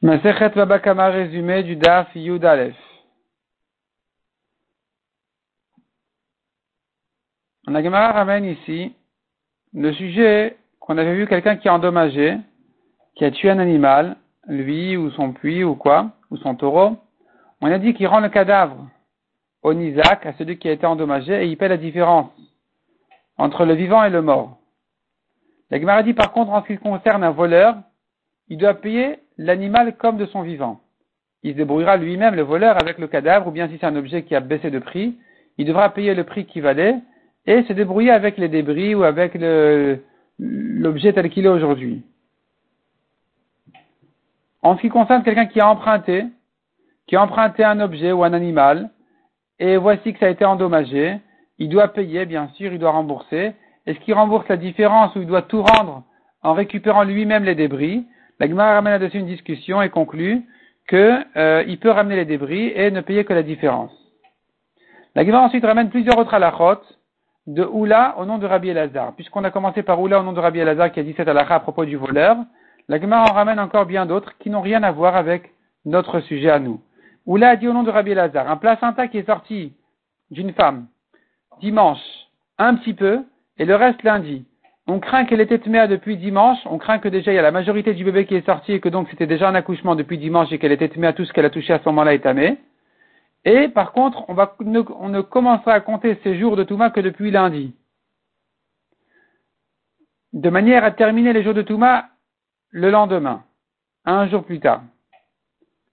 Masechet Babakama résumé du Daf Yud Aleph. La Gemara ramène ici le sujet qu'on avait vu quelqu'un qui a endommagé, qui a tué un animal, lui ou son puits ou quoi, ou son taureau. On a dit qu'il rend le cadavre au Nizak, à celui qui a été endommagé, et il paie la différence entre le vivant et le mort. La Gemara dit par contre, en ce qui concerne un voleur, il doit payer l'animal comme de son vivant. Il se débrouillera lui-même, le voleur, avec le cadavre, ou bien si c'est un objet qui a baissé de prix, il devra payer le prix qui valait et se débrouiller avec les débris ou avec l'objet tel qu'il est aujourd'hui. En ce qui concerne quelqu'un qui a emprunté, qui a emprunté un objet ou un animal, et voici que ça a été endommagé, il doit payer, bien sûr, il doit rembourser. Est-ce qu'il rembourse la différence ou il doit tout rendre en récupérant lui-même les débris la Gemara ramène là-dessus une discussion et conclut qu'il euh, peut ramener les débris et ne payer que la différence. La Gemara ensuite ramène plusieurs autres halachot de Oula au nom de Rabbi Elazar. Puisqu'on a commencé par Oula au nom de Rabbi Elazar qui a dit cette halakha à propos du voleur, la Gemara en ramène encore bien d'autres qui n'ont rien à voir avec notre sujet à nous. Oula a dit au nom de Rabbi Elazar, un placenta qui est sorti d'une femme dimanche un petit peu et le reste lundi on craint qu'elle était tméa depuis dimanche, on craint que déjà il y a la majorité du bébé qui est sorti et que donc c'était déjà un accouchement depuis dimanche et qu'elle était tméa, tout ce qu'elle a touché à ce moment-là est tamé. Et par contre, on, va, on ne commencera à compter ces jours de Touma que depuis lundi. De manière à terminer les jours de Touma le lendemain, un jour plus tard.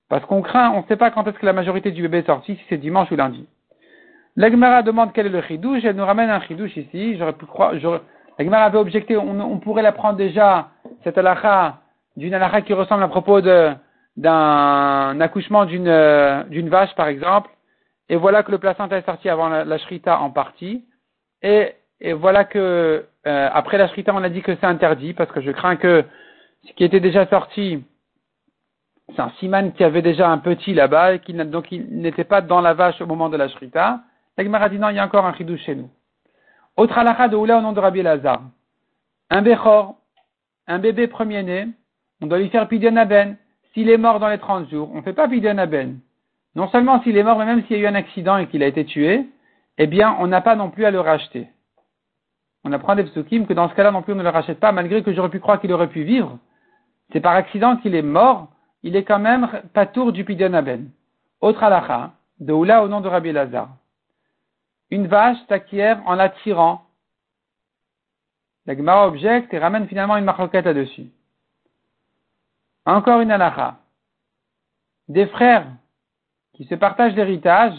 Parce qu'on craint, on ne sait pas quand est-ce que la majorité du bébé est sorti, si c'est dimanche ou lundi. L'Agmara demande quel est le chidouche, elle nous ramène un chidouche ici, j'aurais pu croire, la Gemara avait objecté, on, pourrait la prendre déjà, cette halakha, d'une halakha qui ressemble à propos d'un accouchement d'une vache, par exemple. Et voilà que le placenta est sorti avant la, shrita en partie. Et, voilà que, euh, après la shrita, on a dit que c'est interdit, parce que je crains que ce qui était déjà sorti, c'est un siman qui avait déjà un petit là-bas, et qui donc il n'était pas dans la vache au moment de la shrita. La Gemara dit non, il y a encore un chidou chez nous. Autre halakha de Oula au nom de Rabbi Lazar. Un béchor, un bébé premier-né, on doit lui faire pidyon aben. S'il est mort dans les 30 jours, on ne fait pas pidyon aben. Non seulement s'il est mort, mais même s'il y a eu un accident et qu'il a été tué, eh bien, on n'a pas non plus à le racheter. On apprend des psukim que dans ce cas-là non plus on ne le rachète pas, malgré que j'aurais pu croire qu'il aurait pu vivre. C'est par accident qu'il est mort, il est quand même patour du pidyon aben. Autre halakha, de Oula au nom de Rabbi Lazar une vache s'acquiert en la tirant. La Gemara objecte et ramène finalement une marloquette là-dessus. Encore une halakha. Des frères qui se partagent l'héritage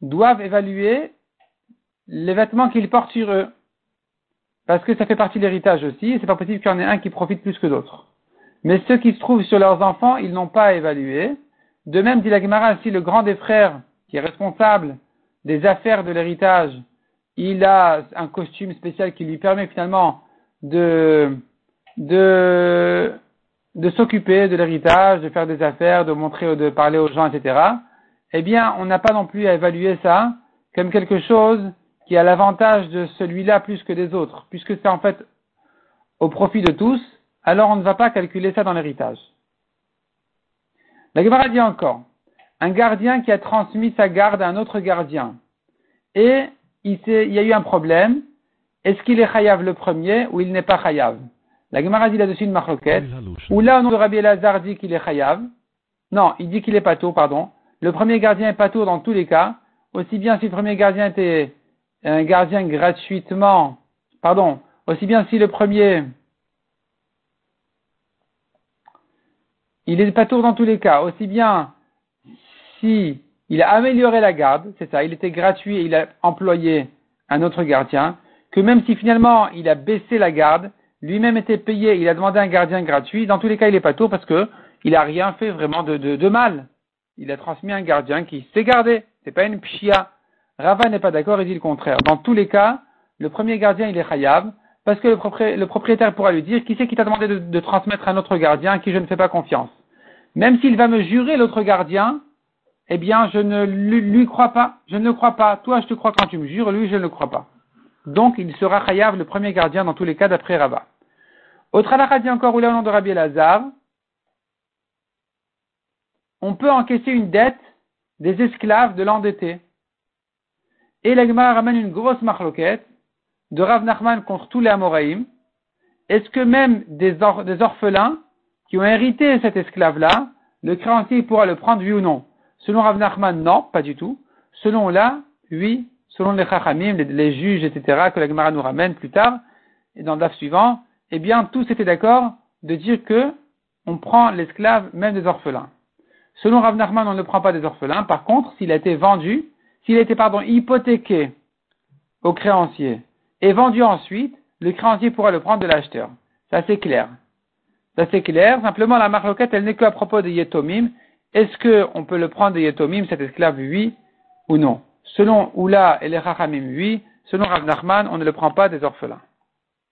doivent évaluer les vêtements qu'ils portent sur eux. Parce que ça fait partie de l'héritage aussi, et c'est pas possible qu'il y en ait un qui profite plus que d'autres. Mais ceux qui se trouvent sur leurs enfants, ils n'ont pas à évaluer. De même, dit la Gemara, si le grand des frères qui est responsable des affaires de l'héritage, il a un costume spécial qui lui permet finalement de, de, de s'occuper de l'héritage, de faire des affaires, de montrer, de parler aux gens, etc. Eh bien, on n'a pas non plus à évaluer ça comme quelque chose qui a l'avantage de celui-là plus que des autres, puisque c'est en fait au profit de tous, alors on ne va pas calculer ça dans l'héritage. La Gemara dit encore, un gardien qui a transmis sa garde à un autre gardien. Et il, y a eu un problème. Est-ce qu'il est chayav le premier ou il n'est pas chayav? La Gemara dit là-dessus une marloquette. Ou là, au nom de Rabbi Elazar dit qu'il est chayav. Non, il dit qu'il est patour, pardon. Le premier gardien est patour dans tous les cas. Aussi bien si le premier gardien était un gardien gratuitement, pardon, aussi bien si le premier, il est patour dans tous les cas, aussi bien si il a amélioré la garde, c'est ça, il était gratuit et il a employé un autre gardien, que même si finalement il a baissé la garde, lui-même était payé, il a demandé un gardien gratuit, dans tous les cas il est pas tout parce que il a rien fait vraiment de, mal. Il a transmis un gardien qui s'est gardé. C'est pas une pshia. Rava n'est pas d'accord et dit le contraire. Dans tous les cas, le premier gardien il est khayab parce que le, propriétaire pourra lui dire qui c'est qui t'a demandé de, de transmettre un autre gardien à qui je ne fais pas confiance? Même s'il va me jurer l'autre gardien, eh bien, je ne lui, crois pas. Je ne crois pas. Toi, je te crois quand tu me jures, lui, je ne le crois pas. Donc, il sera Chayav, le premier gardien dans tous les cas d'après Rabat. Autre halakha dit encore, ou là, au nom de Rabbi Lazare, on peut encaisser une dette des esclaves de l'endetté. Et la Gemara ramène une grosse marloquette de Rav Nachman contre tous les Amoraïm. Est-ce que même des, des orphelins qui ont hérité cet esclave-là, le créancier pourra le prendre, oui ou non? Selon Rav Nachman, non, pas du tout. Selon là, oui. Selon les Chachamim, les, juges, etc., que la Gemara nous ramène plus tard, et dans le DAF suivant, eh bien, tous étaient d'accord de dire que on prend l'esclave même des orphelins. Selon Rav Nachman, on ne prend pas des orphelins. Par contre, s'il a été vendu, s'il a été, pardon, hypothéqué au créancier et vendu ensuite, le créancier pourra le prendre de l'acheteur. Ça c'est clair. Ça c'est clair. Simplement, la marloquette, elle n'est qu'à propos des yetomim. Est-ce qu'on peut le prendre des yetomim, cet esclave, oui ou non? Selon Oula et les Rachamim, oui. Selon Rav Nachman, on ne le prend pas des orphelins.